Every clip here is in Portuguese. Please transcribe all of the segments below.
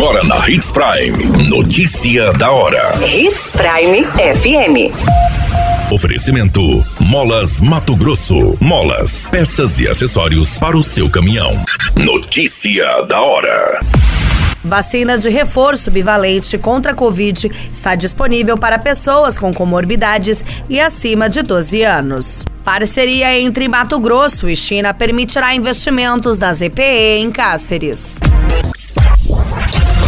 Agora na Hits Prime. Notícia da hora. Hits Prime FM. Oferecimento: Molas Mato Grosso. Molas, peças e acessórios para o seu caminhão. Notícia da hora. Vacina de reforço bivalente contra a Covid está disponível para pessoas com comorbidades e acima de 12 anos. Parceria entre Mato Grosso e China permitirá investimentos da ZPE em Cáceres.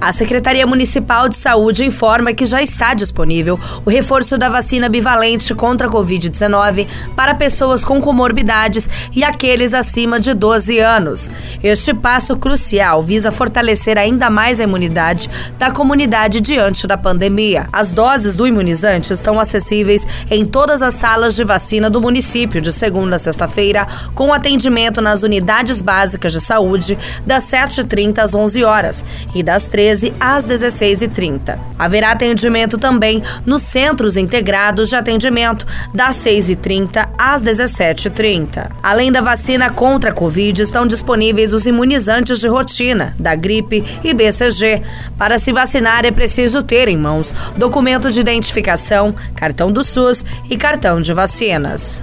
A Secretaria Municipal de Saúde informa que já está disponível o reforço da vacina bivalente contra a Covid-19 para pessoas com comorbidades e aqueles acima de 12 anos. Este passo crucial visa fortalecer ainda mais a imunidade da comunidade diante da pandemia. As doses do imunizante estão acessíveis em todas as salas de vacina do município de segunda a sexta-feira, com atendimento nas unidades básicas de saúde das 7h30 às 11 horas e das 13 13 às 16h30. Haverá atendimento também nos centros integrados de atendimento das 6h30 às 17h30. Além da vacina contra a Covid, estão disponíveis os imunizantes de rotina, da gripe e BCG. Para se vacinar é preciso ter em mãos documento de identificação, cartão do SUS e cartão de vacinas.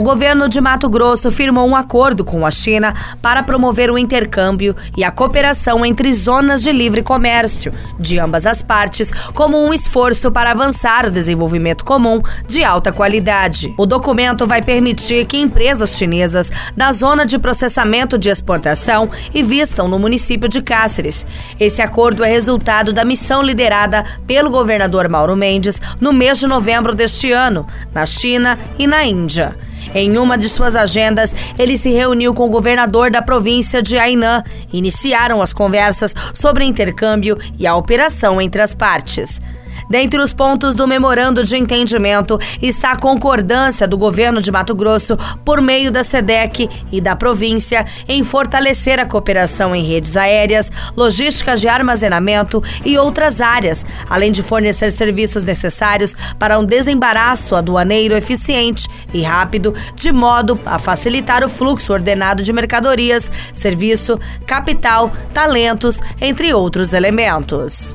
O governo de Mato Grosso firmou um acordo com a China para promover o intercâmbio e a cooperação entre zonas de livre comércio de ambas as partes, como um esforço para avançar o desenvolvimento comum de alta qualidade. O documento vai permitir que empresas chinesas da zona de processamento de exportação invistam no município de Cáceres. Esse acordo é resultado da missão liderada pelo governador Mauro Mendes no mês de novembro deste ano, na China e na Índia. Em uma de suas agendas, ele se reuniu com o governador da província de Hainan. Iniciaram as conversas sobre intercâmbio e a operação entre as partes. Dentre os pontos do memorando de entendimento está a concordância do governo de Mato Grosso, por meio da SEDEC e da província, em fortalecer a cooperação em redes aéreas, logística de armazenamento e outras áreas, além de fornecer serviços necessários para um desembaraço aduaneiro eficiente e rápido, de modo a facilitar o fluxo ordenado de mercadorias, serviço, capital, talentos, entre outros elementos.